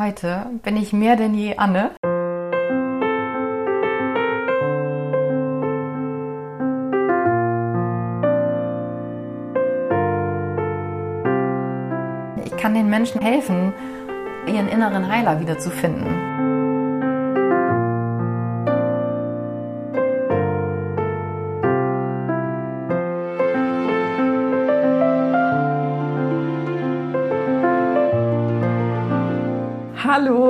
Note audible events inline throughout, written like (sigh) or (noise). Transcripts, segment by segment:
Heute bin ich mehr denn je Anne. Ich kann den Menschen helfen, ihren inneren Heiler wiederzufinden.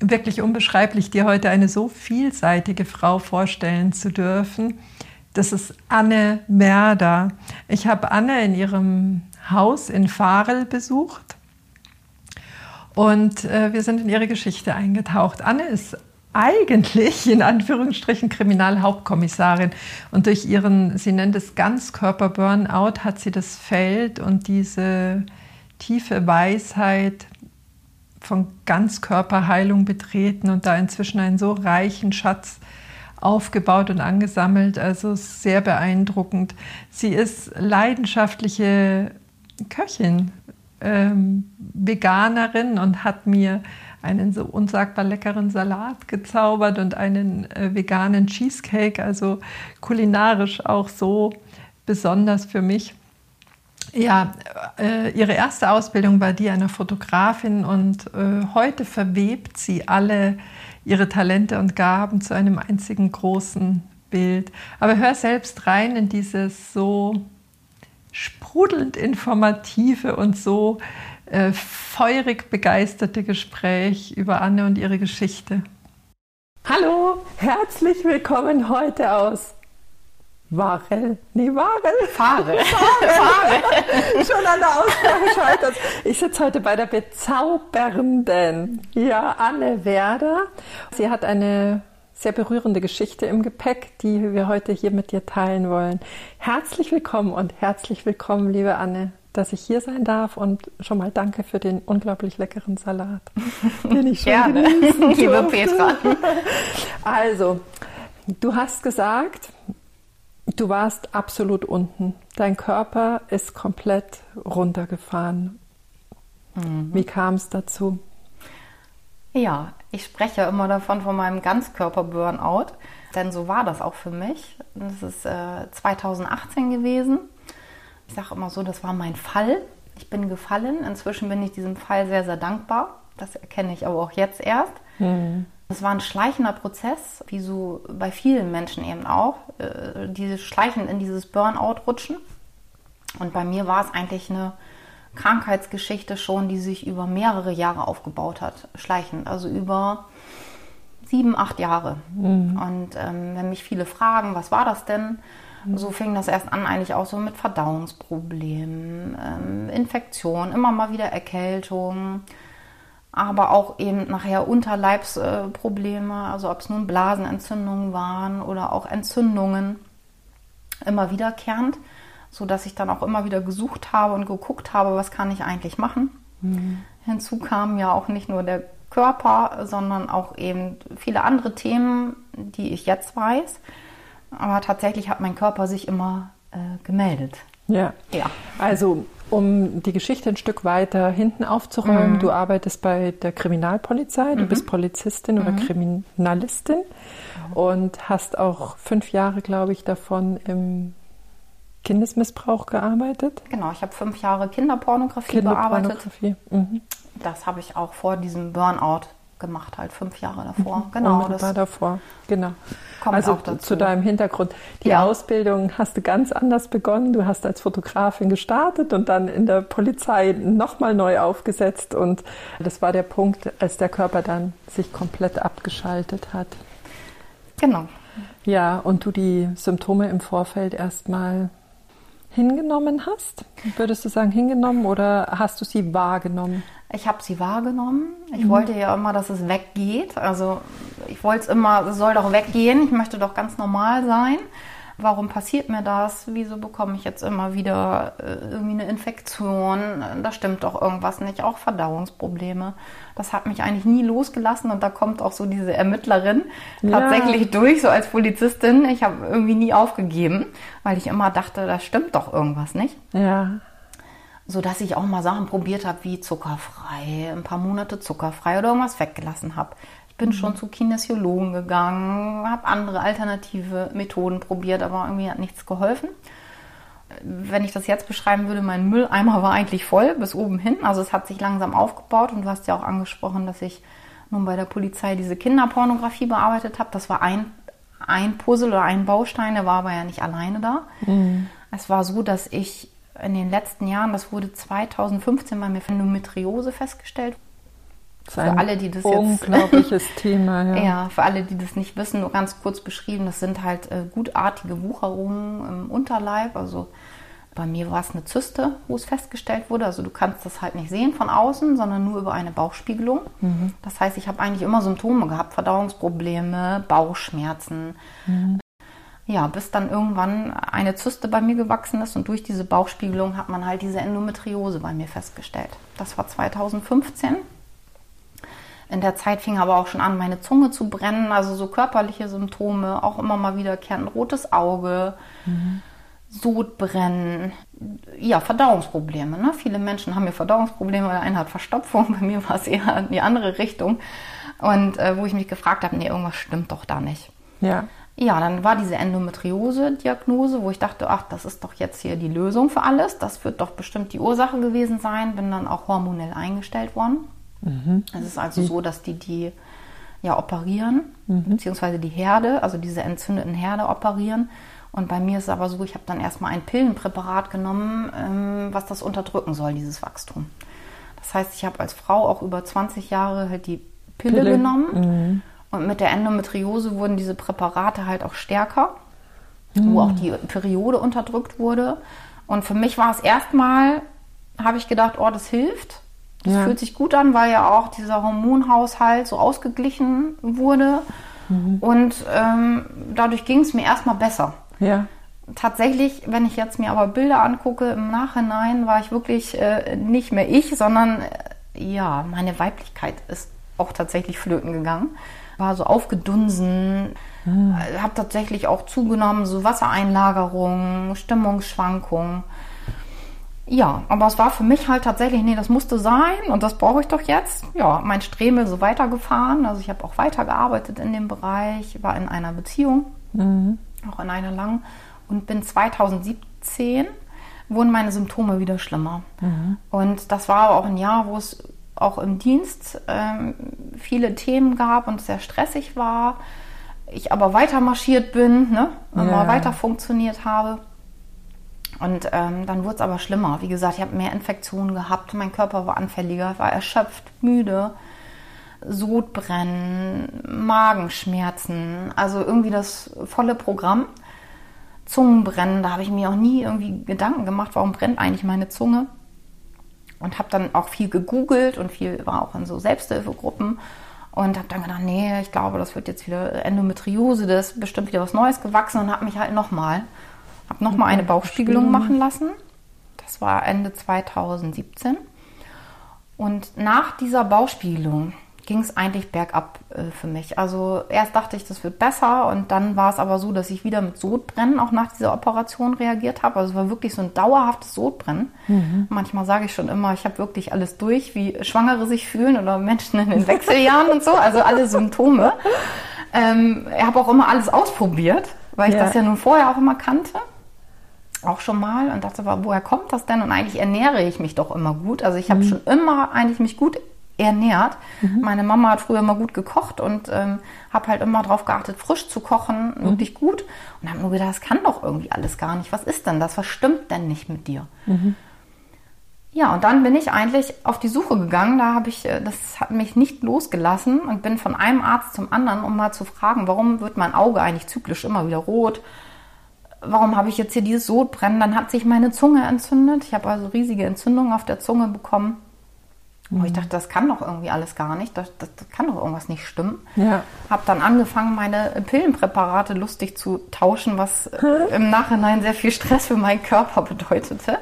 wirklich unbeschreiblich, dir heute eine so vielseitige Frau vorstellen zu dürfen. Das ist Anne Merda. Ich habe Anne in ihrem Haus in Farel besucht und äh, wir sind in ihre Geschichte eingetaucht. Anne ist eigentlich in Anführungsstrichen Kriminalhauptkommissarin. Und durch ihren, sie nennt es Ganzkörper-Burnout, hat sie das Feld und diese tiefe Weisheit von Ganzkörperheilung betreten und da inzwischen einen so reichen Schatz aufgebaut und angesammelt. Also sehr beeindruckend. Sie ist leidenschaftliche Köchin, ähm, Veganerin und hat mir einen so unsagbar leckeren Salat gezaubert und einen äh, veganen Cheesecake, also kulinarisch auch so besonders für mich. Ja, äh, ihre erste Ausbildung war die einer Fotografin und äh, heute verwebt sie alle ihre Talente und Gaben zu einem einzigen großen Bild. Aber hör selbst rein in dieses so sprudelnd informative und so äh, feurig begeisterte Gespräch über Anne und ihre Geschichte. Hallo, herzlich willkommen heute aus Warel. Nee, Warel. (laughs) Fahre. Fahre. Schon an der Aussprache scheitert. Ich sitze heute bei der bezaubernden, ja, Anne Werder. Sie hat eine sehr berührende Geschichte im Gepäck, die wir heute hier mit dir teilen wollen. Herzlich willkommen und herzlich willkommen, liebe Anne dass ich hier sein darf und schon mal danke für den unglaublich leckeren Salat, den ich schon Gerne, (laughs) liebe Petra. Also, du hast gesagt, du warst absolut unten. Dein Körper ist komplett runtergefahren. Mhm. Wie kam es dazu? Ja, ich spreche immer davon von meinem Ganzkörper-Burnout, denn so war das auch für mich. Das ist äh, 2018 gewesen. Ich sage immer so, das war mein Fall. Ich bin gefallen. Inzwischen bin ich diesem Fall sehr, sehr dankbar. Das erkenne ich aber auch jetzt erst. Mhm. Das war ein schleichender Prozess, wie so bei vielen Menschen eben auch. Äh, diese schleichen in dieses Burnout rutschen. Und bei mir war es eigentlich eine Krankheitsgeschichte schon, die sich über mehrere Jahre aufgebaut hat. Schleichend, also über sieben, acht Jahre. Mhm. Und ähm, wenn mich viele fragen, was war das denn? So fing das erst an, eigentlich auch so mit Verdauungsproblemen, ähm, Infektionen, immer mal wieder Erkältung, aber auch eben nachher Unterleibsprobleme, äh, also ob es nun Blasenentzündungen waren oder auch Entzündungen, immer wiederkehrend, so dass ich dann auch immer wieder gesucht habe und geguckt habe, was kann ich eigentlich machen. Mhm. Hinzu kam ja auch nicht nur der Körper, sondern auch eben viele andere Themen, die ich jetzt weiß aber tatsächlich hat mein Körper sich immer äh, gemeldet. Ja. ja. Also, um die Geschichte ein Stück weiter hinten aufzuräumen, mhm. du arbeitest bei der Kriminalpolizei, du mhm. bist Polizistin mhm. oder Kriminalistin und hast auch fünf Jahre, glaube ich, davon im Kindesmissbrauch gearbeitet. Genau, ich habe fünf Jahre Kinderpornografie, Kinderpornografie. bearbeitet. Mhm. Das habe ich auch vor diesem Burnout gemacht, halt fünf Jahre davor. Mhm. Genau, das davor, genau. Also auch dazu. zu deinem Hintergrund. Die ja. Ausbildung hast du ganz anders begonnen. Du hast als Fotografin gestartet und dann in der Polizei nochmal neu aufgesetzt. Und das war der Punkt, als der Körper dann sich komplett abgeschaltet hat. Genau. Ja, und du die Symptome im Vorfeld erstmal hingenommen hast? Würdest du sagen hingenommen oder hast du sie wahrgenommen? Ich habe sie wahrgenommen. Ich mhm. wollte ja immer, dass es weggeht. Also ich wollte es immer, es soll doch weggehen. Ich möchte doch ganz normal sein warum passiert mir das? Wieso bekomme ich jetzt immer wieder äh, irgendwie eine Infektion? Da stimmt doch irgendwas nicht. Auch Verdauungsprobleme. Das hat mich eigentlich nie losgelassen und da kommt auch so diese Ermittlerin ja. tatsächlich durch, so als Polizistin. Ich habe irgendwie nie aufgegeben, weil ich immer dachte, da stimmt doch irgendwas nicht. Ja. So dass ich auch mal Sachen probiert habe wie zuckerfrei, ein paar Monate zuckerfrei oder irgendwas weggelassen habe bin schon zu Kinesiologen gegangen, habe andere alternative Methoden probiert, aber irgendwie hat nichts geholfen. Wenn ich das jetzt beschreiben würde, mein Mülleimer war eigentlich voll bis oben hin. Also es hat sich langsam aufgebaut und du hast ja auch angesprochen, dass ich nun bei der Polizei diese Kinderpornografie bearbeitet habe. Das war ein, ein Puzzle oder ein Baustein, der war aber ja nicht alleine da. Mhm. Es war so, dass ich in den letzten Jahren, das wurde 2015 bei mir Endometriose festgestellt für alle, die das unglaubliches jetzt, (laughs) Thema. Ja. ja, für alle, die das nicht wissen, nur ganz kurz beschrieben. Das sind halt äh, gutartige Wucherungen im Unterleib. Also bei mir war es eine Zyste, wo es festgestellt wurde. Also du kannst das halt nicht sehen von außen, sondern nur über eine Bauchspiegelung. Mhm. Das heißt, ich habe eigentlich immer Symptome gehabt, Verdauungsprobleme, Bauchschmerzen. Mhm. Ja, bis dann irgendwann eine Zyste bei mir gewachsen ist und durch diese Bauchspiegelung hat man halt diese Endometriose bei mir festgestellt. Das war 2015. In der Zeit fing aber auch schon an, meine Zunge zu brennen, also so körperliche Symptome, auch immer mal wieder ein rotes Auge, mhm. Sodbrennen, ja, Verdauungsprobleme. Ne? Viele Menschen haben ja Verdauungsprobleme, der eine hat Verstopfung, (laughs) bei mir war es eher in die andere Richtung. Und äh, wo ich mich gefragt habe, nee, irgendwas stimmt doch da nicht. Ja. Ja, dann war diese Endometriose-Diagnose, wo ich dachte, ach, das ist doch jetzt hier die Lösung für alles. Das wird doch bestimmt die Ursache gewesen sein. Bin dann auch hormonell eingestellt worden. Mhm. Es ist also so, dass die die ja operieren, mhm. beziehungsweise die Herde, also diese entzündeten Herde operieren. Und bei mir ist es aber so, ich habe dann erstmal ein Pillenpräparat genommen, ähm, was das unterdrücken soll, dieses Wachstum. Das heißt, ich habe als Frau auch über 20 Jahre halt die Pille, Pille. genommen. Mhm. Und mit der Endometriose wurden diese Präparate halt auch stärker, mhm. wo auch die Periode unterdrückt wurde. Und für mich war es erstmal, habe ich gedacht, oh, das hilft. Das ja. fühlt sich gut an, weil ja auch dieser Hormonhaushalt so ausgeglichen wurde. Mhm. Und ähm, dadurch ging es mir erstmal besser. Ja. Tatsächlich, wenn ich jetzt mir aber Bilder angucke, im Nachhinein war ich wirklich äh, nicht mehr ich, sondern äh, ja, meine Weiblichkeit ist auch tatsächlich flöten gegangen. War so aufgedunsen, mhm. äh, habe tatsächlich auch zugenommen, so Wassereinlagerungen, Stimmungsschwankungen. Ja, aber es war für mich halt tatsächlich, nee, das musste sein und das brauche ich doch jetzt. Ja, mein Stremel so weitergefahren. Also ich habe auch weitergearbeitet in dem Bereich, war in einer Beziehung, mhm. auch in einer langen und bin 2017 wurden meine Symptome wieder schlimmer. Mhm. Und das war auch ein Jahr, wo es auch im Dienst ähm, viele Themen gab und sehr stressig war. Ich aber weiter marschiert bin, ne, immer ja. weiter funktioniert habe. Und ähm, dann wurde es aber schlimmer. Wie gesagt, ich habe mehr Infektionen gehabt, mein Körper war anfälliger, war erschöpft, müde, Sodbrennen, Magenschmerzen, also irgendwie das volle Programm. Zungenbrennen, da habe ich mir auch nie irgendwie Gedanken gemacht, warum brennt eigentlich meine Zunge. Und habe dann auch viel gegoogelt und viel war auch in so Selbsthilfegruppen und habe dann gedacht, nee, ich glaube, das wird jetzt wieder Endometriose, das ist bestimmt wieder was Neues gewachsen und habe mich halt nochmal habe nochmal eine Bauchspiegelung machen lassen. Das war Ende 2017. Und nach dieser Bauchspiegelung ging es eigentlich bergab äh, für mich. Also erst dachte ich, das wird besser und dann war es aber so, dass ich wieder mit Sodbrennen auch nach dieser Operation reagiert habe. Also es war wirklich so ein dauerhaftes Sodbrennen. Mhm. Manchmal sage ich schon immer, ich habe wirklich alles durch, wie Schwangere sich fühlen oder Menschen in den Wechseljahren und so, also alle Symptome. Ähm, ich habe auch immer alles ausprobiert, weil ich ja. das ja nun vorher auch immer kannte auch schon mal und dachte, woher kommt das denn? Und eigentlich ernähre ich mich doch immer gut. Also ich habe mhm. schon immer eigentlich mich gut ernährt. Mhm. Meine Mama hat früher immer gut gekocht und ähm, habe halt immer darauf geachtet, frisch zu kochen, mhm. wirklich gut. Und habe nur gedacht, das kann doch irgendwie alles gar nicht. Was ist denn das? Was stimmt denn nicht mit dir? Mhm. Ja, und dann bin ich eigentlich auf die Suche gegangen. Da habe ich, äh, das hat mich nicht losgelassen und bin von einem Arzt zum anderen, um mal zu fragen, warum wird mein Auge eigentlich zyklisch immer wieder rot? Warum habe ich jetzt hier dieses Sodbrennen? Dann hat sich meine Zunge entzündet. Ich habe also riesige Entzündungen auf der Zunge bekommen. Mhm. ich dachte, das kann doch irgendwie alles gar nicht. Das, das, das kann doch irgendwas nicht stimmen. Ja. Habe dann angefangen, meine Pillenpräparate lustig zu tauschen, was im Nachhinein sehr viel Stress für meinen Körper bedeutete.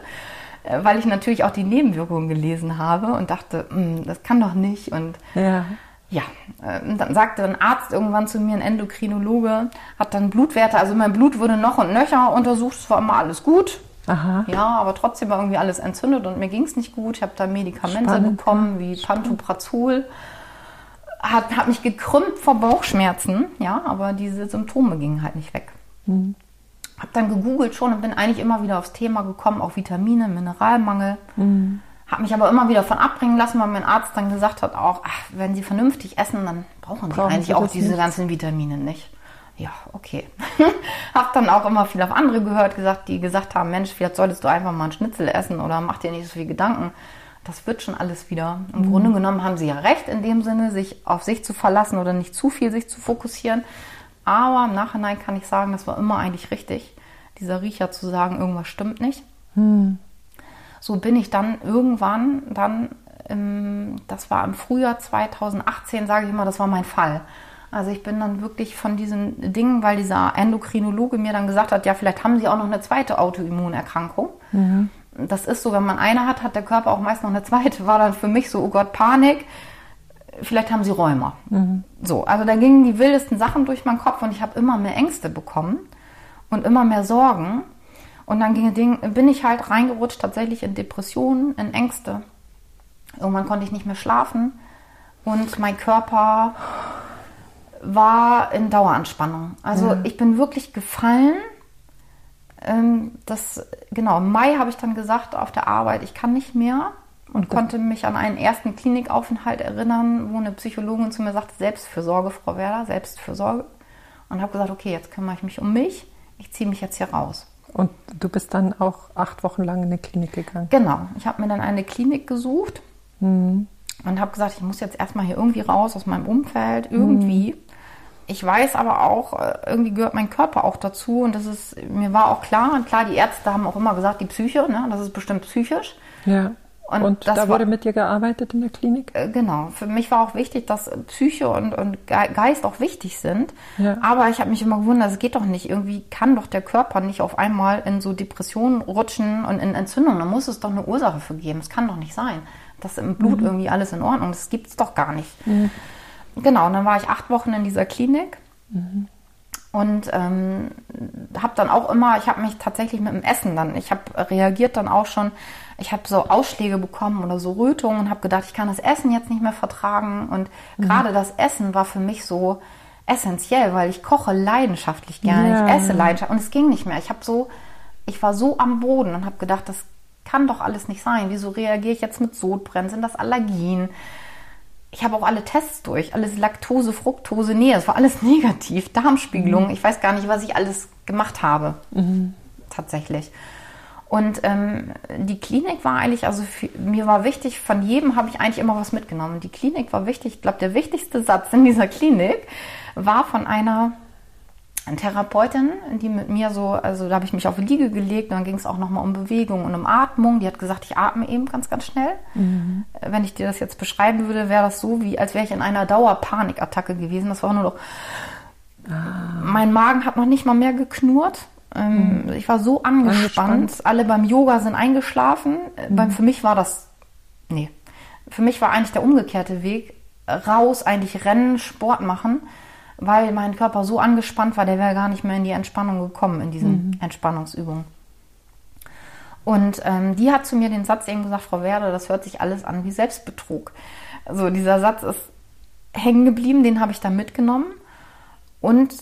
Äh, weil ich natürlich auch die Nebenwirkungen gelesen habe und dachte, hm, das kann doch nicht. Und ja. Ja, äh, dann sagte ein Arzt irgendwann zu mir, ein Endokrinologe, hat dann Blutwerte, also mein Blut wurde noch und nöcher untersucht, es war immer alles gut. Aha. Ja, aber trotzdem war irgendwie alles entzündet und mir ging es nicht gut. Ich habe da Medikamente Spannend. bekommen, wie Pantoprazol. Hat, hat mich gekrümmt vor Bauchschmerzen, ja, aber diese Symptome gingen halt nicht weg. Mhm. Habe dann gegoogelt schon und bin eigentlich immer wieder aufs Thema gekommen, auch Vitamine, Mineralmangel. Mhm. Habe mich aber immer wieder von abbringen lassen, weil mein Arzt dann gesagt hat, auch ach, wenn Sie vernünftig essen, dann brauchen Sie Brauchen eigentlich Sie auch diese nicht. ganzen Vitamine nicht. Ja, okay. (laughs) Hab dann auch immer viel auf andere gehört, gesagt, die gesagt haben, Mensch, vielleicht solltest du einfach mal einen Schnitzel essen oder mach dir nicht so viel Gedanken. Das wird schon alles wieder. Im Mhm. Grunde genommen haben sie ja recht in dem Sinne, sich auf sich zu verlassen oder nicht zu viel sich zu fokussieren. Aber im Nachhinein kann ich sagen, das war immer eigentlich richtig, dieser Riecher zu sagen, irgendwas stimmt nicht. So bin ich dann irgendwann, dann, im, das war im Frühjahr 2018, sage ich immer, das war mein Fall. Also ich bin dann wirklich von diesen Dingen, weil dieser Endokrinologe mir dann gesagt hat, ja, vielleicht haben Sie auch noch eine zweite Autoimmunerkrankung. Das ist so, wenn man eine hat, hat der Körper auch meist noch eine zweite. War dann für mich so, oh Gott, Panik. Vielleicht haben Sie Rheuma. So, also da gingen die wildesten Sachen durch meinen Kopf und ich habe immer mehr Ängste bekommen und immer mehr Sorgen. Und dann ging, bin ich halt reingerutscht tatsächlich in Depressionen, in Ängste. Irgendwann konnte ich nicht mehr schlafen und mein Körper war in Daueranspannung. Also ich bin wirklich gefallen. Ähm, das, genau, im Mai habe ich dann gesagt auf der Arbeit, ich kann nicht mehr und konnte mich an einen ersten Klinikaufenthalt erinnern, wo eine Psychologin zu mir sagte, Selbstfürsorge, Frau Werder, Selbstfürsorge. Und habe gesagt, okay, jetzt kümmere ich mich um mich, ich ziehe mich jetzt hier raus. Und du bist dann auch acht Wochen lang in eine Klinik gegangen. Genau, ich habe mir dann eine Klinik gesucht und habe gesagt, ich muss jetzt erstmal hier irgendwie raus aus meinem Umfeld, irgendwie. Ich weiß aber auch, äh, irgendwie gehört mein Körper auch dazu und das ist, mir war auch klar, und klar, die Ärzte haben auch immer gesagt, die Psyche, ne, das ist bestimmt psychisch. Ja. Und Und, das da war- wurde mit dir gearbeitet in der Klinik? Äh, Genau, für mich war auch wichtig, dass Psyche und, und Ge- Geist auch wichtig sind. Ja. Aber ich habe mich immer gewundert, es geht doch nicht. Irgendwie kann doch der Körper nicht auf einmal in so Depressionen rutschen und in Entzündungen. Da muss es doch eine Ursache für geben. Es kann doch nicht sein, dass im Blut irgendwie alles in Ordnung ist. Das gibt es doch gar nicht. Genau, und dann war ich acht Wochen in dieser Klinik. Und ähm, habe dann auch immer, ich habe mich tatsächlich mit dem Essen dann, ich habe reagiert dann auch schon, ich habe so Ausschläge bekommen oder so Rötungen und habe gedacht, ich kann das Essen jetzt nicht mehr vertragen. Und gerade das Essen war für mich so essentiell, weil ich koche leidenschaftlich gerne, Ja. ich esse leidenschaftlich und es ging nicht mehr. Ich habe so, ich war so am Boden und habe gedacht, das kann doch alles nicht sein. Wieso reagiere ich jetzt mit Sodbrennen? Sind das Allergien? Ich habe auch alle Tests durch, alles Laktose, Fructose, nee, es war alles (laughs) negativ, Darmspiegelung, ich weiß gar nicht, was ich alles gemacht habe, tatsächlich. Und ähm, die Klinik war eigentlich, also für, mir war wichtig, von jedem habe ich eigentlich immer was mitgenommen. Die Klinik war wichtig, ich glaube, der wichtigste Satz in dieser Klinik war von einer Therapeutin, die mit mir so, also da habe ich mich auf die Liege gelegt, und dann ging es auch nochmal um Bewegung und um Atmung. Die hat gesagt, ich atme eben ganz, ganz schnell. Äh, Wenn ich dir das jetzt beschreiben würde, wäre das so, wie als wäre ich in einer Dauerpanikattacke gewesen. Das war nur noch. Mein Magen hat noch nicht mal mehr geknurrt. Ähm, Ich war so angespannt. Angespannt. Alle beim Yoga sind eingeschlafen. Äh, Beim, für mich war das. Nee. Für mich war eigentlich der umgekehrte Weg. Raus, eigentlich rennen, Sport machen, weil mein Körper so angespannt war, der wäre gar nicht mehr in die Entspannung gekommen, in diesen Entspannungsübungen. Und ähm, die hat zu mir den Satz eben gesagt, Frau Werde, das hört sich alles an wie Selbstbetrug. Also dieser Satz ist hängen geblieben, den habe ich da mitgenommen. Und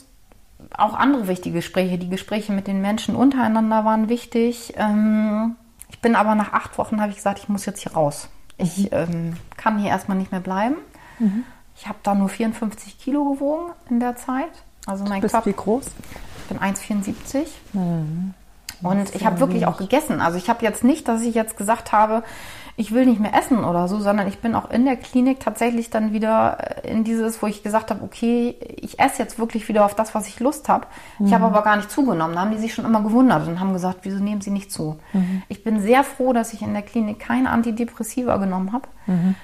auch andere wichtige Gespräche, die Gespräche mit den Menschen untereinander waren wichtig. Ähm, ich bin aber nach acht Wochen, habe ich gesagt, ich muss jetzt hier raus. Ich ähm, kann hier erstmal nicht mehr bleiben. Ich habe da nur 54 Kilo gewogen in der Zeit. Also mein Bist Körper. wie groß? Ich bin 1,74. Und ich habe wirklich auch gegessen. Also ich habe jetzt nicht, dass ich jetzt gesagt habe, ich will nicht mehr essen oder so, sondern ich bin auch in der Klinik tatsächlich dann wieder in dieses, wo ich gesagt habe, okay, ich esse jetzt wirklich wieder auf das, was ich Lust habe. Mhm. Ich habe aber gar nicht zugenommen. Da haben die sich schon immer gewundert und haben gesagt, wieso nehmen sie nicht zu? Mhm. Ich bin sehr froh, dass ich in der Klinik keine Antidepressiva genommen habe. Mhm.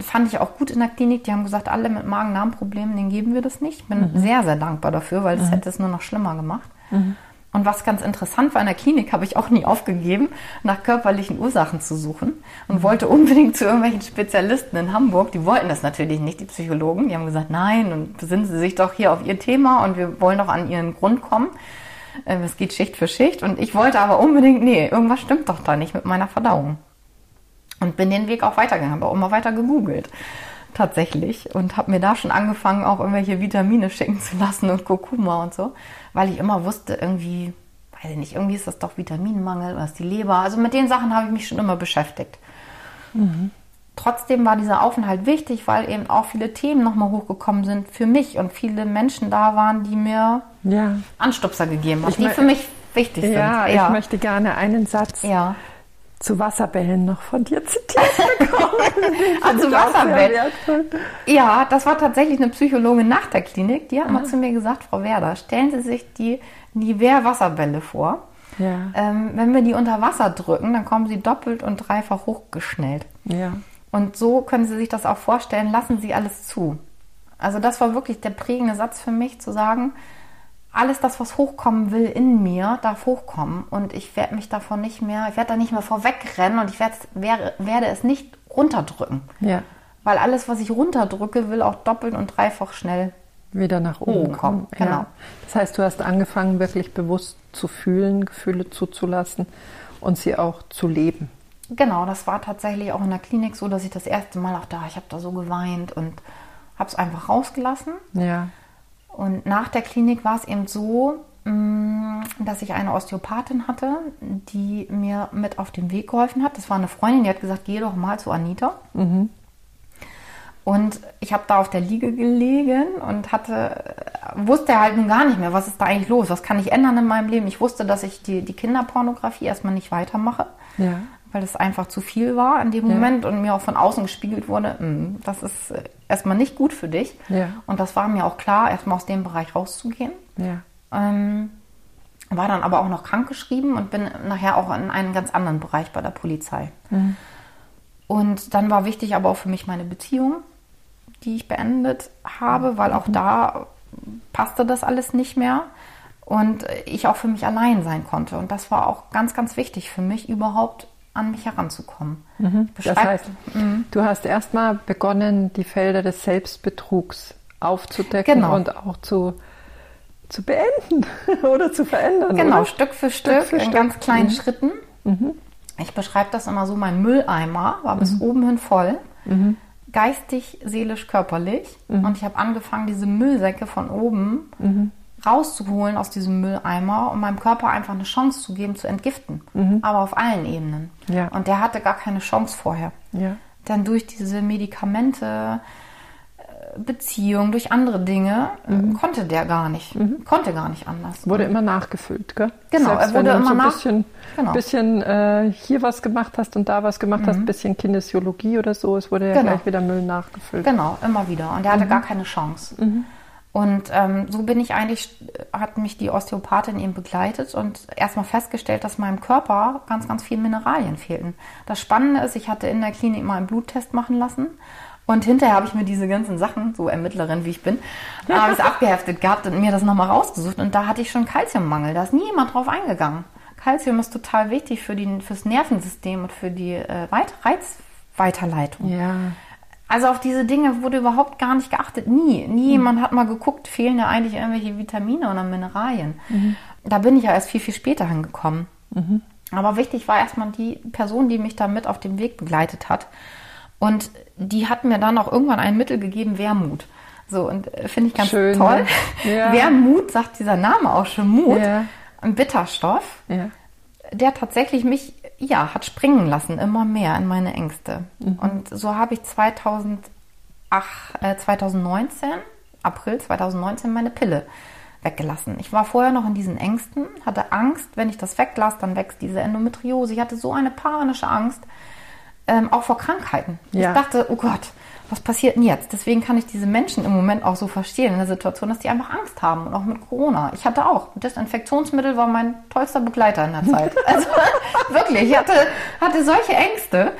Fand ich auch gut in der Klinik. Die haben gesagt, alle mit Magen-Darm-Problemen, denen geben wir das nicht. Ich bin mhm. sehr, sehr dankbar dafür, weil das mhm. hätte es nur noch schlimmer gemacht. Mhm. Und was ganz interessant war, in der Klinik habe ich auch nie aufgegeben, nach körperlichen Ursachen zu suchen und wollte unbedingt zu irgendwelchen Spezialisten in Hamburg. Die wollten das natürlich nicht, die Psychologen. Die haben gesagt, nein, und besinnen Sie sich doch hier auf Ihr Thema und wir wollen doch an Ihren Grund kommen. Ähm, es geht Schicht für Schicht. Und ich wollte aber unbedingt, nee, irgendwas stimmt doch da nicht mit meiner Verdauung. Und bin den Weg auch weitergegangen, habe auch immer weiter gegoogelt tatsächlich und habe mir da schon angefangen, auch irgendwelche Vitamine schicken zu lassen und Kurkuma und so, weil ich immer wusste, irgendwie, weiß ich nicht, irgendwie ist das doch Vitaminmangel oder ist die Leber. Also mit den Sachen habe ich mich schon immer beschäftigt. Mhm. Trotzdem war dieser Aufenthalt wichtig, weil eben auch viele Themen nochmal hochgekommen sind für mich und viele Menschen da waren, die mir ja. Anstupser gegeben haben, die für mich wichtig ja, sind. Ja, ich möchte gerne einen Satz ja zu Wasserbällen noch von dir zitiert bekommen. (laughs) also Wasserbällen. Ja, das war tatsächlich eine Psychologin nach der Klinik. Die hat Aha. mal zu mir gesagt, Frau Werder, stellen Sie sich die Nivea-Wasserbälle vor. Ja. Ähm, wenn wir die unter Wasser drücken, dann kommen sie doppelt und dreifach hochgeschnellt. Ja. Und so können Sie sich das auch vorstellen, lassen Sie alles zu. Also das war wirklich der prägende Satz für mich, zu sagen, alles das, was hochkommen will in mir, darf hochkommen. Und ich werde mich davon nicht mehr, ich werde da nicht mehr vorwegrennen und ich werde, werde es nicht runterdrücken. Ja. Weil alles, was ich runterdrücke, will auch doppelt und dreifach schnell wieder nach oben kommen. Genau. Ja. Das heißt, du hast angefangen, wirklich bewusst zu fühlen, Gefühle zuzulassen und sie auch zu leben. Genau, das war tatsächlich auch in der Klinik so, dass ich das erste Mal auch da, ich habe da so geweint und habe es einfach rausgelassen. Ja. Und nach der Klinik war es eben so, mm, dass ich eine Osteopathin hatte, die mir mit auf den Weg geholfen hat. Das war eine Freundin, die hat gesagt, geh doch mal zu Anita. Mhm. Und ich habe da auf der Liege gelegen und hatte, wusste halt nun gar nicht mehr, was ist da eigentlich los, was kann ich ändern in meinem Leben. Ich wusste, dass ich die, die Kinderpornografie erstmal nicht weitermache. Ja weil es einfach zu viel war in dem Moment ja. und mir auch von außen gespiegelt wurde, hm, das ist äh, erstmal nicht gut für dich. Ja. Und das war mir auch klar, erstmal aus dem Bereich rauszugehen. Ja. Ähm, war dann aber auch noch krankgeschrieben und bin nachher auch in einen ganz anderen Bereich bei der Polizei. Mhm. Und dann war wichtig aber auch für mich meine Beziehung, die ich beendet habe, weil auch mhm. da passte das alles nicht mehr und ich auch für mich allein sein konnte. Und das war auch ganz, ganz wichtig für mich, überhaupt an mich heranzukommen. Mhm. Das heißt, mhm. du hast erstmal begonnen, die Felder des Selbstbetrugs aufzudecken genau. und auch zu, zu beenden (laughs) oder zu verändern. Genau, oder? Stück für Stück, Stück für in Stück. ganz kleinen mhm. Schritten. Mhm. Ich beschreibe das immer so, mein Mülleimer war bis mhm. oben hin voll. Mhm. Geistig, seelisch, körperlich. Und ich habe angefangen, diese Müllsäcke von oben rauszuholen aus diesem Mülleimer und meinem Körper einfach eine Chance zu geben, zu entgiften. Mhm. Aber auf allen Ebenen. Ja. Und der hatte gar keine Chance vorher. Ja. Dann durch diese Medikamente, äh, Beziehung, durch andere Dinge, äh, mhm. konnte der gar nicht. Mhm. Konnte gar nicht anders. Wurde immer nachgefüllt, gell? Genau, Selbst er wurde wenn du immer so ein bisschen, genau. bisschen äh, hier was gemacht hast und da was gemacht hast, ein mhm. bisschen Kinesiologie oder so, es wurde ja genau. gleich wieder Müll nachgefüllt. Genau, immer wieder. Und er hatte mhm. gar keine Chance. Und ähm, so bin ich eigentlich, hat mich die Osteopathin eben begleitet und erstmal festgestellt, dass meinem Körper ganz, ganz viele Mineralien fehlten. Das Spannende ist, ich hatte in der Klinik mal einen Bluttest machen lassen und hinterher habe ich mir diese ganzen Sachen, so Ermittlerin wie ich bin, (laughs) habe es abgeheftet gehabt und mir das nochmal rausgesucht. Und da hatte ich schon Kalziummangel. Da ist nie jemand drauf eingegangen. Kalzium ist total wichtig für die, fürs Nervensystem und für die äh, Reizweiterleitung. Ja. Also auf diese Dinge wurde überhaupt gar nicht geachtet. Nie. Nie. Mhm. Man hat mal geguckt, fehlen ja eigentlich irgendwelche Vitamine oder Mineralien. Mhm. Da bin ich ja erst viel, viel später hingekommen. Mhm. Aber wichtig war erstmal die Person, die mich da mit auf dem Weg begleitet hat. Und die hat mir dann auch irgendwann ein Mittel gegeben, Wermut. So, und äh, finde ich ganz Schön, toll. Ja. (laughs) Wermut sagt dieser Name auch schon Mut. Ja. Ein Bitterstoff, ja. der tatsächlich mich ja, hat springen lassen, immer mehr in meine Ängste. Mhm. Und so habe ich 2008, äh, 2019, April 2019, meine Pille weggelassen. Ich war vorher noch in diesen Ängsten, hatte Angst, wenn ich das weglasse, dann wächst diese Endometriose. Ich hatte so eine panische Angst, ähm, auch vor Krankheiten. Ja. Ich dachte, oh Gott, was passiert denn jetzt? Deswegen kann ich diese Menschen im Moment auch so verstehen in der Situation, dass die einfach Angst haben und auch mit Corona. Ich hatte auch. Desinfektionsmittel war mein tollster Begleiter in der Zeit. (laughs) Also (laughs) wirklich, ich hatte, hatte solche Ängste.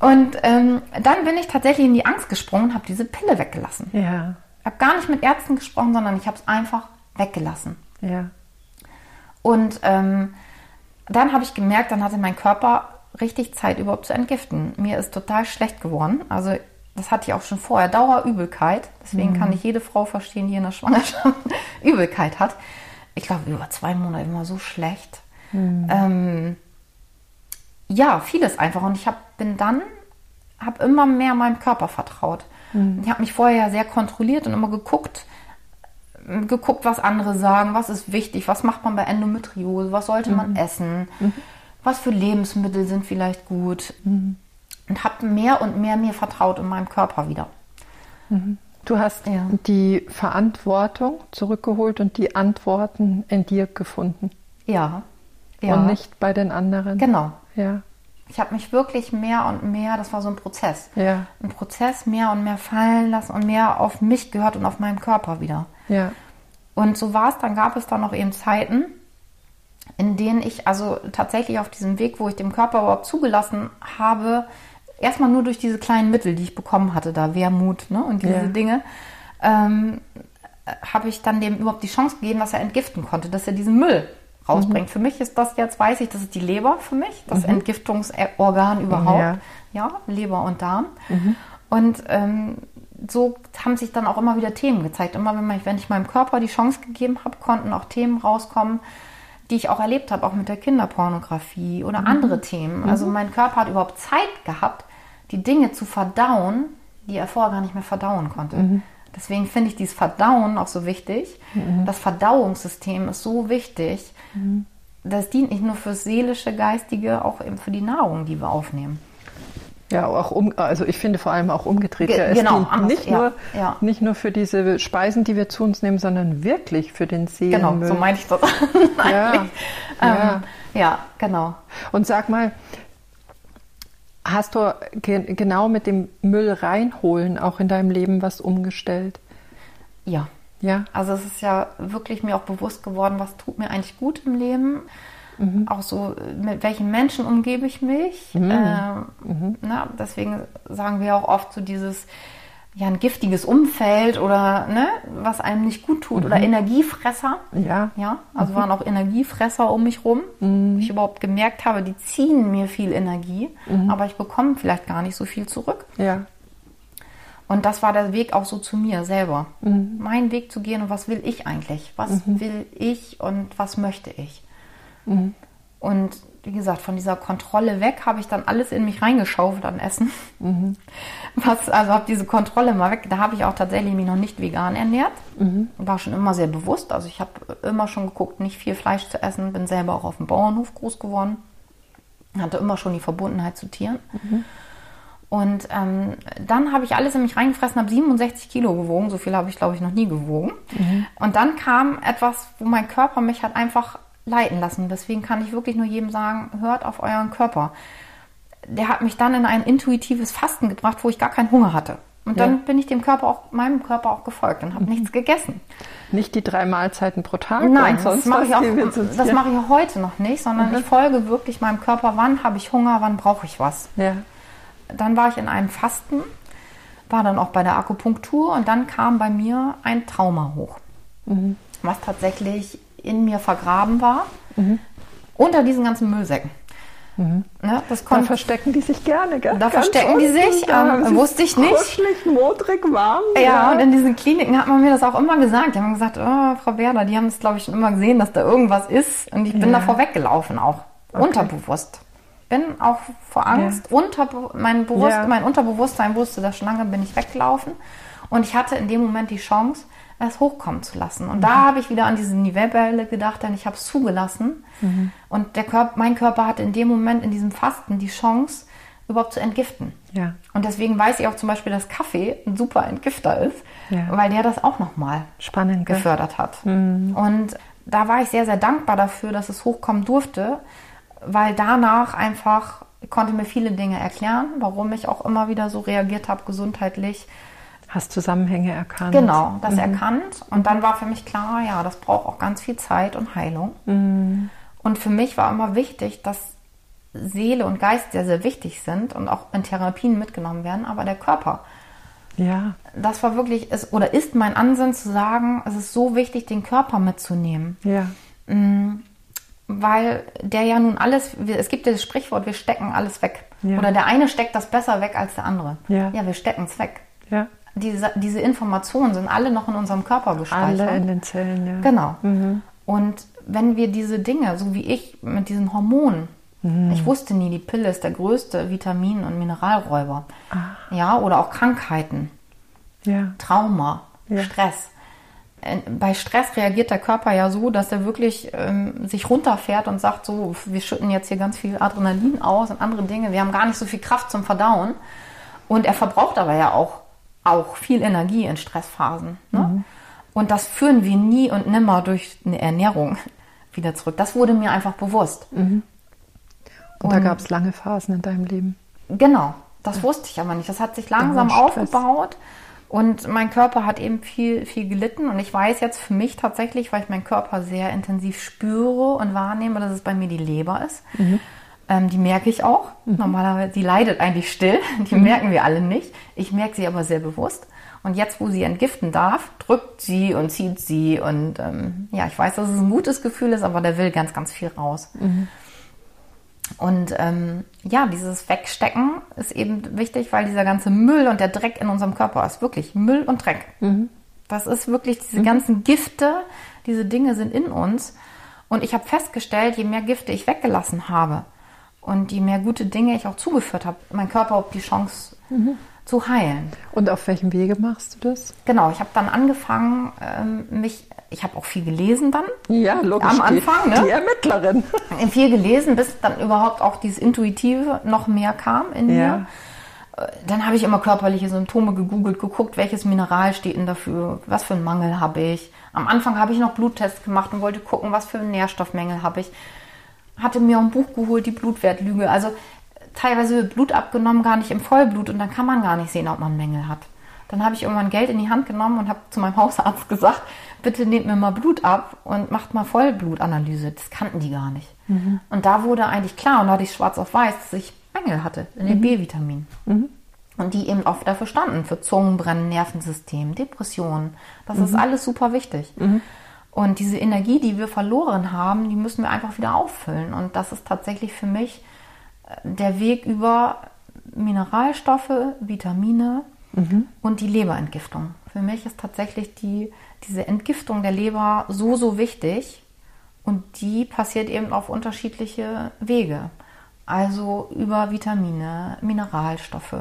Und ähm, dann bin ich tatsächlich in die Angst gesprungen und habe diese Pille weggelassen. Ja, Ich habe gar nicht mit Ärzten gesprochen, sondern ich habe es einfach weggelassen. ja. Und ähm, dann habe ich gemerkt, dann hatte mein Körper richtig Zeit überhaupt zu entgiften. Mir ist total schlecht geworden. Also das hatte ich auch schon vorher, Dauerübelkeit. Deswegen kann ich jede Frau verstehen, die in der Schwangerschaft (laughs) Übelkeit hat. Ich glaube, über zwei Monate immer so schlecht. Ähm, ja, vieles einfach. Und ich hab, bin dann, habe immer mehr meinem Körper vertraut. Ich habe mich vorher ja sehr kontrolliert und immer geguckt, geguckt, was andere sagen, was ist wichtig, was macht man bei Endometriose, was sollte man essen, was für Lebensmittel sind vielleicht gut. Und habe mehr und mehr mir vertraut in meinem Körper wieder. Du hast Ja. die Verantwortung zurückgeholt und die Antworten in dir gefunden Ja. Ja. und nicht bei den anderen. Genau. Ja, Ich habe mich wirklich mehr und mehr, das war so ein Prozess. ja, Ein Prozess mehr und mehr fallen lassen und mehr auf mich gehört und auf meinen Körper wieder. ja, Und so war es, dann gab es dann noch eben Zeiten, in denen ich also tatsächlich auf diesem Weg, wo ich dem Körper überhaupt zugelassen habe, erstmal nur durch diese kleinen Mittel, die ich bekommen hatte, da Wermut ne, und diese Ja. Dinge, ähm, habe ich dann dem überhaupt die Chance gegeben, dass er entgiften konnte, dass er diesen Müll rausbringt. Für mich ist das jetzt, weiß ich, das ist die Leber für mich, das Entgiftungsorgan überhaupt. Ja. Ja, Leber und Darm. Und ähm, so haben sich dann auch immer wieder Themen gezeigt. Immer wenn, man, wenn ich meinem Körper die Chance gegeben habe, konnten auch Themen rauskommen, die ich auch erlebt habe, auch mit der Kinderpornografie oder andere Themen. Also mein Körper hat überhaupt Zeit gehabt, die Dinge zu verdauen, die er vorher gar nicht mehr verdauen konnte. Deswegen finde ich dieses Verdauen auch so wichtig. Das Verdauungssystem ist so wichtig. Das dient nicht nur fürs seelische, geistige, auch eben für die Nahrung, die wir aufnehmen. Ja, auch um, also ich finde vor allem auch umgedreht. Ge- ja, es genau, anders, nicht ja, nur, ja. nicht nur für diese Speisen, die wir zu uns nehmen, sondern wirklich für den Genau, Seelenmüll. so meine ich das. (laughs) ja, eigentlich. ja. Ähm, ja, genau. Und sag mal, hast du ge genau mit dem Müll reinholen auch in deinem Leben was umgestellt? Ja. Ja, Also es ist ja wirklich mir auch bewusst geworden, was tut mir eigentlich gut im Leben. Auch so, mit welchen Menschen umgebe ich mich. Ähm, Na, deswegen sagen wir auch oft so dieses, ja, ein giftiges Umfeld oder ne, was einem nicht gut tut oder Energiefresser. ja, Ja, also waren auch Energiefresser um mich rum. wo Ich überhaupt gemerkt habe, die ziehen mir viel Energie, aber ich bekomme vielleicht gar nicht so viel zurück. ja, Und das war der Weg auch so zu mir selber. Meinen Weg zu gehen und was will ich eigentlich? Was will ich und was möchte ich? Und wie gesagt, von dieser Kontrolle weg habe ich dann alles in mich reingeschaufelt an Essen. Was, also habe diese Kontrolle mal weg. Da habe ich auch tatsächlich mich noch nicht vegan ernährt. War schon immer sehr bewusst. Also ich habe immer schon geguckt, nicht viel Fleisch zu essen. Bin selber auch auf dem Bauernhof groß geworden. Hatte immer schon die Verbundenheit zu Tieren. Und ähm, dann habe ich alles in mich reingefressen, habe 67 Kilo gewogen. So viel habe ich, glaube ich, noch nie gewogen. Und dann kam etwas, wo mein Körper mich hat einfach leiten lassen. Deswegen kann ich wirklich nur jedem sagen, hört auf euren Körper. Der hat mich dann in ein intuitives Fasten gebracht, wo ich gar keinen Hunger hatte. Und dann Ja. bin ich dem Körper auch, meinem Körper auch gefolgt und habe nichts gegessen. nicht die drei Mahlzeiten pro Tag. Nein, und das sonst mache ich, auch, sonst- das mache ich auch heute noch nicht, sondern ich folge wirklich meinem Körper, wann habe ich Hunger, wann brauche ich was. Ja, Dann war ich in einem Fasten, war dann auch bei der Akupunktur und dann kam bei mir ein Trauma hoch, was tatsächlich in mir vergraben war, unter diesen ganzen Müllsäcken. Ne, das da konnte, verstecken die sich gerne. Gell? Da Ganz verstecken die sich, da ähm, wusste ich nicht. Kuschelig, modrig, warm. ja, und in diesen Kliniken hat man mir das auch immer gesagt. Die haben gesagt, oh, Frau Werder, die haben es, glaube ich, schon immer gesehen, dass da irgendwas ist. Und ich bin Ja. davor weggelaufen auch, unterbewusst. Bin auch vor Angst, unter, mein, Bewusst, Ja. mein Unterbewusstsein wusste das schon lange, bin ich weggelaufen. Und ich hatte in dem Moment die Chance, es hochkommen zu lassen. Und da habe ich wieder an diese Nivellbälle gedacht, denn ich habe es zugelassen. Und der Körper, mein Körper hatte in dem Moment, in diesem Fasten, die Chance, überhaupt zu entgiften. Ja. Und deswegen weiß ich auch zum Beispiel, dass Kaffee ein super Entgifter ist, Ja. weil der das auch nochmal Spannend, gefördert hat. Und da war ich sehr, sehr dankbar dafür, dass es hochkommen durfte, weil danach einfach konnte mir viele Dinge erklären, warum ich auch immer wieder so reagiert habe, gesundheitlich. Hast Zusammenhänge erkannt. Genau, das erkannt. Und dann war für mich klar, ja, das braucht auch ganz viel Zeit und Heilung. Und für mich war immer wichtig, dass Seele und Geist sehr, sehr wichtig sind und auch in Therapien mitgenommen werden, aber der Körper. Ja. Das war wirklich, ist, oder ist mein Ansinn zu sagen, es ist so wichtig, den Körper mitzunehmen. Ja. Weil der ja nun alles, es gibt ja das Sprichwort, wir stecken alles weg. Ja. Oder der eine steckt das besser weg als der andere. Ja. ja wir stecken es weg. Ja. Diese, diese Informationen sind alle noch in unserem Körper gespeichert. Alle in den Zellen, ja. Genau. Und wenn wir diese Dinge, so wie ich mit diesen Hormonen, ich wusste nie, die Pille ist der größte Vitamin- und Mineralräuber. Ja, oder auch Krankheiten, Ja. Trauma, Ja. Stress. Äh, Bei Stress reagiert der Körper ja so, dass er wirklich ähm, sich runterfährt und sagt so, wir schütten jetzt hier ganz viel Adrenalin aus und andere Dinge. Wir haben gar nicht so viel Kraft zum Verdauen. Und er verbraucht aber ja auch, auch viel Energie in Stressphasen. Ne? Und das führen wir nie und nimmer durch eine Ernährung (laughs) wieder zurück. Das wurde mir einfach bewusst. Und da gab es lange Phasen in deinem Leben. Genau, das wusste ich aber nicht. Das hat sich langsam aufgebaut und mein Körper hat eben viel, viel gelitten. Und ich weiß jetzt für mich tatsächlich, weil ich meinen Körper sehr intensiv spüre und wahrnehme, dass es bei mir die Leber ist. Ähm, die merke ich auch. Normalerweise, die leidet eigentlich still. (laughs) Die merken wir alle nicht. Ich merke sie aber sehr bewusst. Und jetzt, wo sie entgiften darf, drückt sie und zieht sie. Und ähm, ja, ich weiß, dass es ein gutes Gefühl ist, aber der will ganz, ganz viel raus. Und ähm, ja, dieses Wegstecken ist eben wichtig, weil dieser ganze Müll und der Dreck in unserem Körper ist wirklich Müll und Dreck. Das ist wirklich diese ganzen Gifte, diese Dinge sind in uns. Und ich habe festgestellt, je mehr Gifte ich weggelassen habe und je mehr gute Dinge ich auch zugeführt habe, mein Körper hat die Chance zu heilen. Und auf welchem Wege machst du das? Genau, ich habe dann angefangen, ähm, mich, ich habe auch viel gelesen dann. Ja, logisch. Am Anfang, die, ne? Die Ermittlerin. (laughs) viel gelesen, bis dann überhaupt auch dieses Intuitive noch mehr kam in Ja. mir. Äh, Dann habe ich immer körperliche Symptome gegoogelt, geguckt, welches Mineral steht denn dafür, was für einen Mangel habe ich. Am Anfang habe ich noch Bluttests gemacht und wollte gucken, was für einen Nährstoffmängel habe ich. Hatte mir ein Buch geholt, die Blutwertlüge. Also teilweise wird Blut abgenommen, gar nicht im Vollblut und dann kann man gar nicht sehen, ob man Mängel hat. Dann habe ich irgendwann Geld in die Hand genommen und habe zu meinem (laughs) Hausarzt gesagt, bitte nehmt mir mal Blut ab und macht mal Vollblutanalyse. Das kannten die gar nicht. Und da wurde eigentlich klar, und da hatte ich schwarz auf weiß, dass ich Mängel hatte in den B-Vitaminen. Und die eben auch dafür standen, für Zungenbrennen, Nervensystem, Depressionen. Das ist alles super wichtig. Und diese Energie, die wir verloren haben, die müssen wir einfach wieder auffüllen. Und das ist tatsächlich für mich äh, der Weg über Mineralstoffe, Vitamine und die Leberentgiftung. Für mich ist tatsächlich die, diese Entgiftung der Leber so, so wichtig. Und die passiert eben auf unterschiedliche Wege. Also über Vitamine, Mineralstoffe.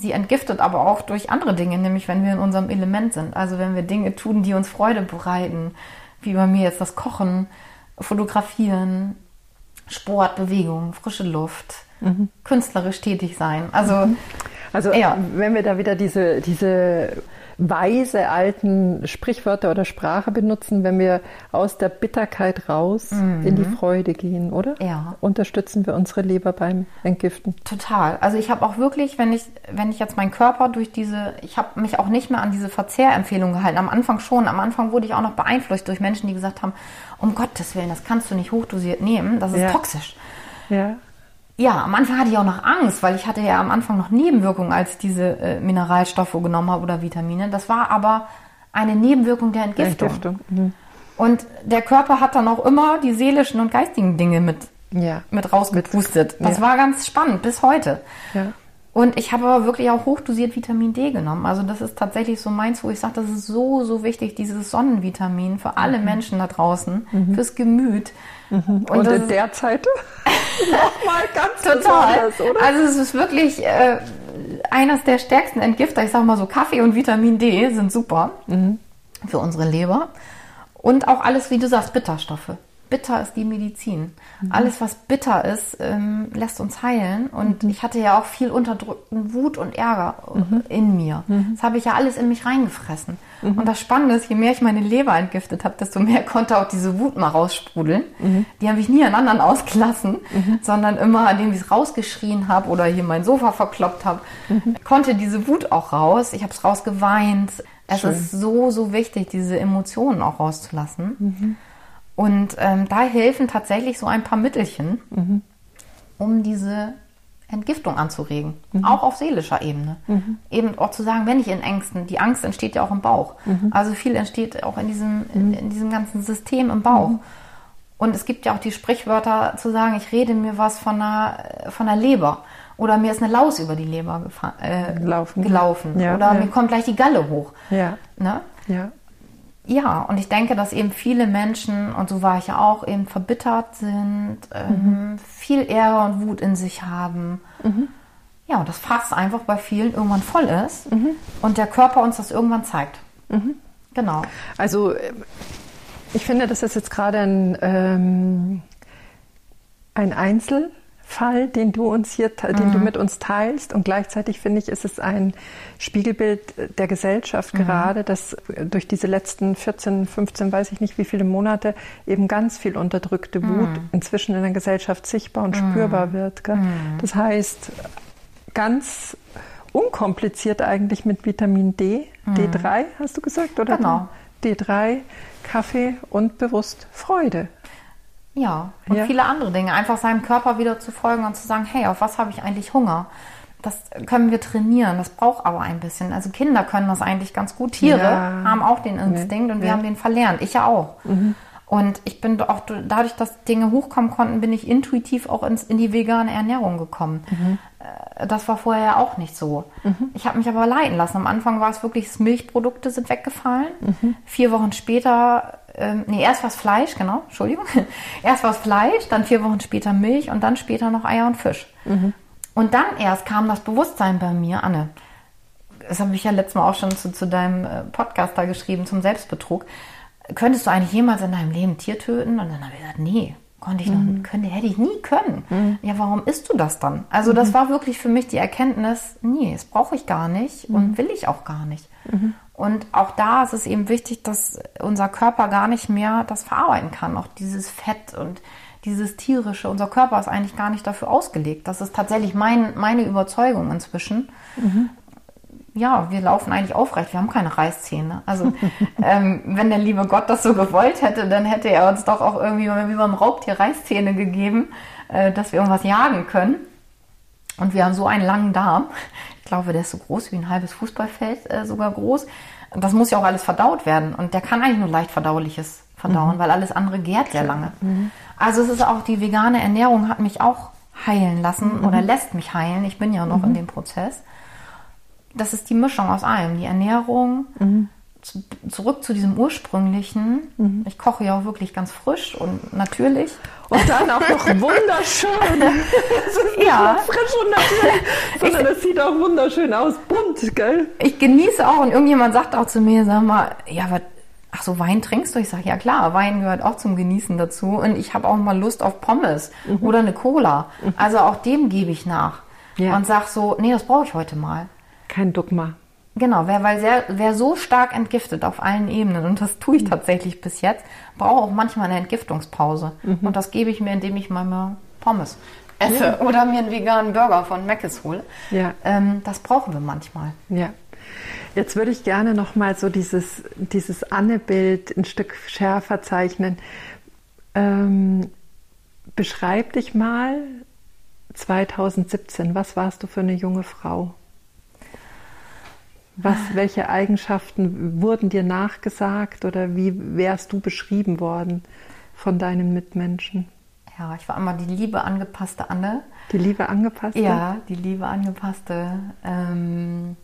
Sie entgiftet aber auch durch andere Dinge, nämlich wenn wir in unserem Element sind. Also wenn wir Dinge tun, die uns Freude bereiten, wie bei mir jetzt das Kochen, Fotografieren, Sport, Bewegung, frische Luft, künstlerisch tätig sein. Also Also Ja. wenn wir da wieder diese, diese weise alten Sprichwörter oder Sprache benutzen, wenn wir aus der Bitterkeit raus in die Freude gehen, oder? Mhm. Ja. Unterstützen wir unsere Leber beim Entgiften. Total. Also ich habe auch wirklich, wenn ich, wenn ich jetzt meinen Körper durch diese, ich habe mich auch nicht mehr an diese Verzehrempfehlung gehalten. Am Anfang schon. Am Anfang wurde ich auch noch beeinflusst durch Menschen, die gesagt haben, um Gottes Willen, das kannst du nicht hochdosiert nehmen, das ist Ja. toxisch. Ja. Ja, am Anfang hatte ich auch noch Angst, weil ich hatte ja am Anfang noch Nebenwirkungen, als ich diese äh, Mineralstoffe genommen habe oder Vitamine. Das war aber eine Nebenwirkung der Entgiftung. Entgiftung. Mhm. Und der Körper hat dann auch immer die seelischen und geistigen Dinge mit Ja. mit rausgepustet. Das Ja. war ganz spannend bis heute. Ja. Und ich habe aber wirklich auch hochdosiert Vitamin D genommen. Also das ist tatsächlich so meins, wo ich sage, das ist so, so wichtig, dieses Sonnenvitamin für alle Menschen da draußen, fürs Gemüt. Und, das in der Zeit (laughs) nochmal ganz total. oder? Also es ist wirklich äh, eines der stärksten Entgifter. Ich sage mal so, Kaffee und Vitamin D sind super Mhm. für unsere Leber. Und auch alles, wie du sagst, Bitterstoffe. Bitter ist die Medizin. Mhm. Alles, was bitter ist, ähm, lässt uns heilen. Und mhm. ich hatte ja auch viel unterdrückten Wut und Ärger mhm. in mir. Mhm. Das habe ich ja alles in mich reingefressen. Mhm. Und das Spannende ist, je mehr ich meine Leber entgiftet habe, desto mehr konnte auch diese Wut mal raussprudeln. Mhm. Die habe ich nie an anderen ausgelassen, sondern immer, indem ich es rausgeschrien habe oder hier mein Sofa verkloppt habe, konnte diese Wut auch raus. Ich habe es rausgeweint. Es Schön. ist so, so wichtig, diese Emotionen auch rauszulassen. Und ähm, da helfen tatsächlich so ein paar Mittelchen, mhm. um diese Entgiftung anzuregen, mhm. auch auf seelischer Ebene. Mhm. Eben auch zu sagen, wenn ich in Ängsten, die Angst entsteht ja auch im Bauch. Mhm. Also viel entsteht auch in diesem, in, mhm. in diesem ganzen System im Bauch. Mhm. Und es gibt ja auch die Sprichwörter zu sagen, ich rede mir was von der, von der Leber. Oder mir ist eine Laus über die Leber äh, gelaufen. gelaufen. Ja, Oder ja. mir kommt gleich die Galle hoch. Ja. Ne? ja. Ja, und ich denke, dass eben viele Menschen, und so war ich ja auch, eben verbittert sind, ähm, mhm. viel Ärger und Wut in sich haben. Mhm. Ja, und das Fass einfach bei vielen irgendwann voll ist mhm. und der Körper uns das irgendwann zeigt. Mhm. Genau. Also ich finde, das ist jetzt gerade ein, ähm, ein Einzel. Fall, den du uns hier, den du mhm. mit uns teilst. Und gleichzeitig finde ich, ist es ein Spiegelbild der Gesellschaft mhm. gerade, dass durch diese letzten 14, 15, weiß ich nicht wie viele Monate eben ganz viel unterdrückte Wut mhm. inzwischen in der Gesellschaft sichtbar und mhm. spürbar wird. Gell? Mhm. Das heißt, ganz unkompliziert eigentlich mit Vitamin D, mhm. D3 hast du gesagt, oder? Genau. D3, Kaffee und bewusst Freude. Ja, und ja. viele andere Dinge. Einfach seinem Körper wieder zu folgen und zu sagen, hey, auf was habe ich eigentlich Hunger? Das können wir trainieren, das braucht aber ein bisschen. Also Kinder können das eigentlich ganz gut. Tiere ja. haben auch den Instinkt nee. und wir ja. haben den verlernt. Ich ja auch. Mhm. Und ich bin auch dadurch, dass Dinge hochkommen konnten, bin ich intuitiv auch ins, in die vegane Ernährung gekommen. Mhm. Äh, das war vorher auch nicht so. Mhm. Ich habe mich aber leiten lassen. Am Anfang war es wirklich, Milchprodukte sind weggefallen. Mhm. Vier Wochen später ähm, nee, erst war es Fleisch, genau, Entschuldigung. (laughs) Erst war es Fleisch, dann vier Wochen später Milch und dann später noch Eier und Fisch. Mhm. Und dann erst kam das Bewusstsein bei mir, Anne. Das habe ich ja letztes Mal auch schon zu, zu deinem äh, Podcast da geschrieben, zum Selbstbetrug. Könntest du eigentlich jemals in deinem Leben ein Tier töten? Und dann habe ich gesagt, nee, konnte ich mhm. noch, könnte, hätte ich nie können. Mhm. Ja, warum isst du das dann? Also das mhm. war wirklich für mich die Erkenntnis, nee, das brauche ich gar nicht und mhm. will ich auch gar nicht. Mhm. Und auch da ist es eben wichtig, dass unser Körper gar nicht mehr das verarbeiten kann. Auch dieses Fett und dieses tierische. Unser Körper ist eigentlich gar nicht dafür ausgelegt. Das ist tatsächlich mein, meine Überzeugung inzwischen. Mhm. Ja, wir laufen eigentlich aufrecht. Wir haben keine Reißzähne. Also, (laughs) ähm, wenn der liebe Gott das so gewollt hätte, dann hätte er uns doch auch irgendwie wie beim Raubtier Reißzähne gegeben, äh, dass wir irgendwas jagen können. Und wir haben so einen langen Darm. Ich glaube, der ist so groß wie ein halbes Fußballfeld, äh, sogar groß. Das muss ja auch alles verdaut werden. Und der kann eigentlich nur leicht verdauliches verdauen, mhm. weil alles andere gärt sehr lange. Mhm. Also es ist auch die vegane Ernährung hat mich auch heilen lassen mhm. oder lässt mich heilen. Ich bin ja noch in mhm. dem Prozess. Das ist die Mischung aus allem. Die Ernährung, mhm zu, zurück zu diesem ursprünglichen. Mhm. Ich koche ja auch wirklich ganz frisch und natürlich. Und dann auch noch (laughs) wunderschön. ja. Frisch und natürlich. (laughs) Sondern das sieht auch wunderschön aus. Bunt, gell? Ich genieße auch und irgendjemand sagt auch zu mir, sag mal, ja, was, ach so, Wein trinkst du? Ich sage, ja klar, Wein gehört auch zum Genießen dazu. Und ich habe auch mal Lust auf Pommes mhm. oder eine Cola. Mhm. Also auch dem gebe ich nach. Ja. Und sag so, nee, das brauche ich heute mal. Kein Dogma. Genau, wer, weil sehr, wer so stark entgiftet auf allen Ebenen, und das tue ich mhm. tatsächlich bis jetzt, brauche auch manchmal eine Entgiftungspause. Mhm. Und das gebe ich mir, indem ich mal Pommes esse ja. oder mir einen veganen Burger von Mc's hole. Ja. Ähm, das brauchen wir manchmal. Ja. Jetzt würde ich gerne noch mal so dieses, dieses Anne-Bild ein Stück schärfer zeichnen. Ähm, beschreib dich mal 2017. Was warst du für eine junge Frau? Was, welche Eigenschaften wurden dir nachgesagt oder wie wärst du beschrieben worden von deinen Mitmenschen? Ja, ich war immer die liebe angepasste Anne. Die liebe angepasste? Ja, die liebe angepasste. Ähm,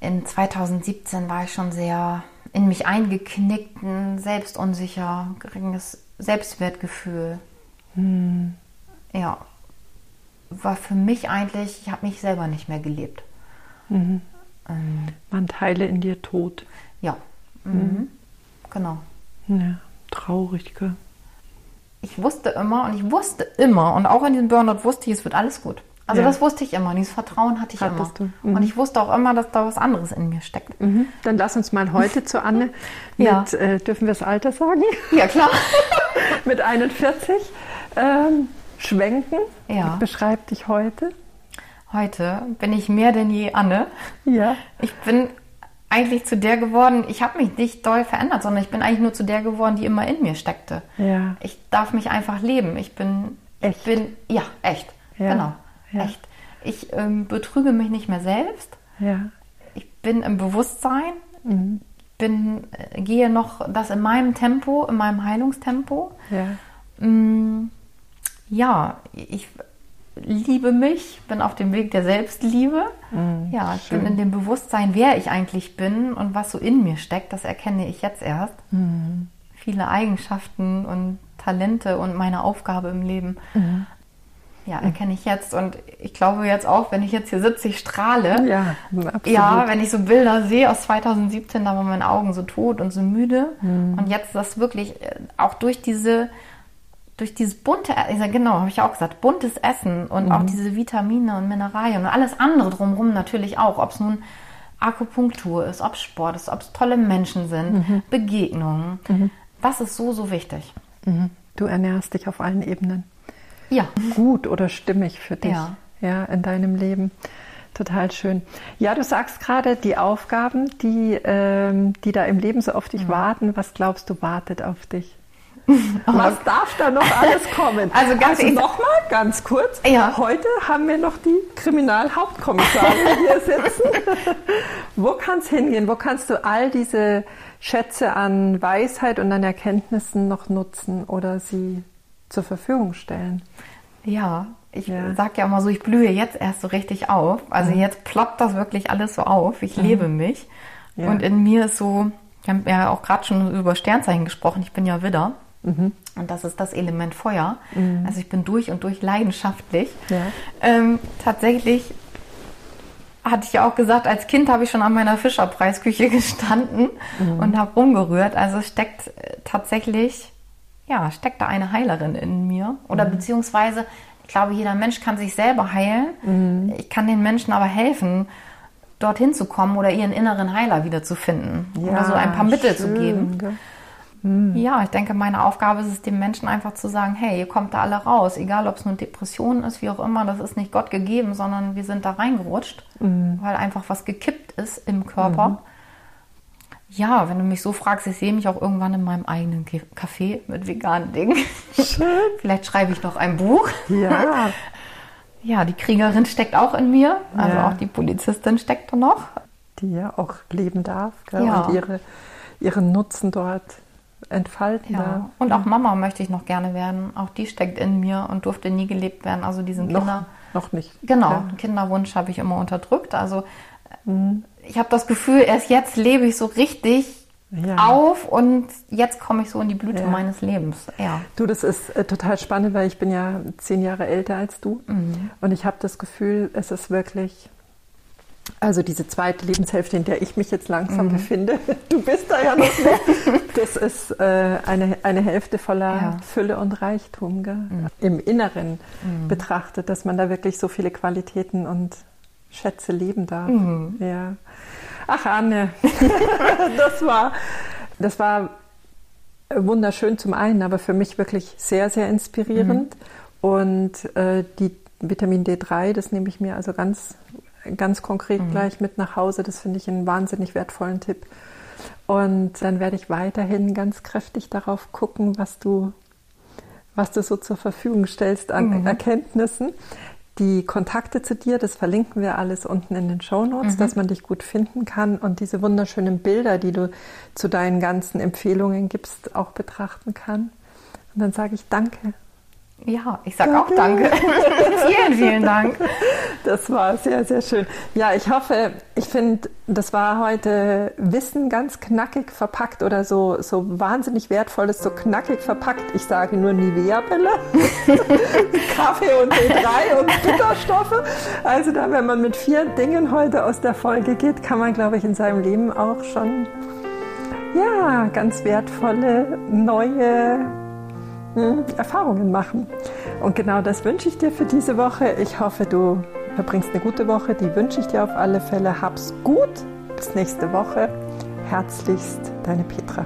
in 2017 war ich schon sehr in mich eingeknickt, selbstunsicher, geringes Selbstwertgefühl. Hm. Ja, war für mich eigentlich, ich habe mich selber nicht mehr gelebt. Mhm. Ähm, Man teile in dir tot. Ja, mhm. mhm. genau. Ja, traurig, gell? ich wusste immer und ich wusste immer und auch in diesem Burnout wusste ich, es wird alles gut. Also Ja. das wusste ich immer, dieses Vertrauen hatte ich Hattest immer. Mhm. Und ich wusste auch immer, dass da was anderes in mir steckt. Mhm. Dann lass uns mal heute zu Anne (laughs) Ja. mit, äh, dürfen wir das Alter sagen? (laughs) Ja, klar. (laughs) mit 41 ähm, schwenken. Ja. Beschreib dich heute. Heute bin ich mehr denn je Anne. Ja. Ich bin eigentlich zu der geworden, ich habe mich nicht doll verändert, sondern ich bin eigentlich nur zu der geworden, die immer in mir steckte. Ja. Ich darf mich einfach leben. Ich bin, Echt? ich bin, ja, echt. Ja. Genau, Ja. echt. Ich ähm, betrüge mich nicht mehr selbst. Ja. Ich bin im Bewusstsein, Mhm. bin, äh, gehe noch das in meinem Tempo, in meinem Heilungstempo. Ja. Mm, Ja, ich liebe mich, bin auf dem Weg der Selbstliebe. ja, ich bin in dem Bewusstsein, wer ich eigentlich bin und was so in mir steckt, das erkenne ich jetzt erst. Viele Eigenschaften und Talente und meine Aufgabe im Leben. Ja, erkenne ich jetzt und ich glaube jetzt auch, wenn ich jetzt hier sitze, ich strahle. Ja, absolut. Ja, wenn ich so Bilder sehe aus 2017, da waren meine Augen so tot und so müde. Und jetzt das wirklich äh, auch durch diese, durch dieses bunte, ich sag, genau, habe ich auch gesagt, buntes Essen und auch diese Vitamine und Mineralien und alles andere drumherum natürlich auch, ob es nun Akupunktur ist, ob es Sport ist, ob es tolle Menschen sind, Begegnungen. Das ist so, so wichtig. Mhm. Du ernährst dich auf allen Ebenen. Ja. Gut oder stimmig für dich Ja. ja, in deinem Leben. Total schön. Ja, du sagst gerade die Aufgaben, die, ähm, die da im Leben so auf dich warten. Was glaubst du, wartet auf dich? (laughs) Was darf da noch alles kommen? (laughs) Also ganz ehrlich- nochmal, ganz kurz. Ja. Heute haben wir noch die Kriminalhauptkommissarin (laughs) hier sitzen. Wo kann es hingehen? Wo kannst du all diese Schätze an Weisheit und an Erkenntnissen noch nutzen oder sie zur Verfügung stellen? Ja, ich Ja. sag ja immer so, ich blühe jetzt erst so richtig auf. Also jetzt ploppt das wirklich alles so auf. Ich lebe mich. Ja. Und in mir ist so, wir haben ja auch gerade schon über Sternzeichen gesprochen, ich bin ja Widder. Und das ist das Element Feuer. Also ich bin durch und durch leidenschaftlich. Ja. Ähm, tatsächlich hatte ich ja auch gesagt, als Kind habe ich schon an meiner Fischerpreisküche gestanden und habe rumgerührt. Also steckt äh, tatsächlich, ja, steckt da eine Heilerin in mir. Oder beziehungsweise, ich glaube, jeder Mensch kann sich selber heilen. Ich kann den Menschen aber helfen, dorthin zu kommen oder ihren inneren Heiler wiederzufinden. oder so ein paar Mittel zu geben. Gell? Ja, ich denke, meine Aufgabe ist es, dem Menschen einfach zu sagen, hey, ihr kommt da alle raus, egal ob es nun Depression ist, wie auch immer, das ist nicht Gott gegeben, sondern wir sind da reingerutscht, weil einfach was gekippt ist im Körper. Ja, wenn du mich so fragst, ich sehe mich auch irgendwann in meinem eigenen Ge- Café mit veganen Dingen. Schön. (laughs) Vielleicht schreibe ich noch ein Buch. Ja, (laughs) Ja, die Kriegerin steckt auch in mir, also Ja. auch die Polizistin steckt da noch. die ja auch leben darf gell? Ja. und ihre, ihren Nutzen dort entfalten Ja, und auch Mama möchte ich noch gerne werden. Auch die steckt in mir und durfte nie gelebt werden. Also diesen Kinder. noch nicht. Genau, Ja. Kinderwunsch habe ich immer unterdrückt. Also äh, ich habe das Gefühl, erst jetzt lebe ich so richtig Ja. auf und jetzt komme ich so in die Blüte Ja. meines Lebens. Ja. Du, das ist äh, total spannend, weil ich bin ja zehn Jahre älter als du Mhm. und ich habe das Gefühl, es ist wirklich, also diese zweite Lebenshälfte, in der ich mich jetzt langsam Mhm. befinde, (laughs) du bist da ja noch nicht, (laughs) das ist äh, eine, eine Hälfte voller Ja. Fülle und Reichtum, gell? im Inneren betrachtet, dass man da wirklich so viele Qualitäten und Schätze leben darf. Ja. Ach Anne, (laughs) das war, das war wunderschön zum einen, aber für mich wirklich sehr, sehr inspirierend. Und äh, die Vitamin D3, das nehme ich mir also ganz, ganz konkret gleich mit nach Hause. Das finde ich einen wahnsinnig wertvollen Tipp. Und dann werde ich weiterhin ganz kräftig darauf gucken, was du, was du so zur Verfügung stellst an Erkenntnissen. Die Kontakte zu dir, das verlinken wir alles unten in den Shownotes, dass man dich gut finden kann und diese wunderschönen Bilder, die du zu deinen ganzen Empfehlungen gibst, auch betrachten kann. Und dann sage ich Danke. Ja, ich sage auch Danke. (laughs) vielen, vielen Dank. Das war sehr, sehr schön. Ja, ich hoffe, ich finde, das war heute Wissen ganz knackig verpackt oder so, so wahnsinnig wertvolles, so knackig verpackt. Ich sage nur Nivea-Bälle, (laughs) Kaffee und D3 und Bitterstoffe. Also da, wenn man mit vier Dingen heute aus der Folge geht, kann man, glaube ich, in seinem Leben auch schon, ja, ganz wertvolle, neue Erfahrungen machen. Und genau das wünsche ich dir für diese Woche. Ich hoffe, du verbringst eine gute Woche. Die wünsche ich dir auf alle Fälle. Hab's gut. Bis nächste Woche. Herzlichst, deine Petra.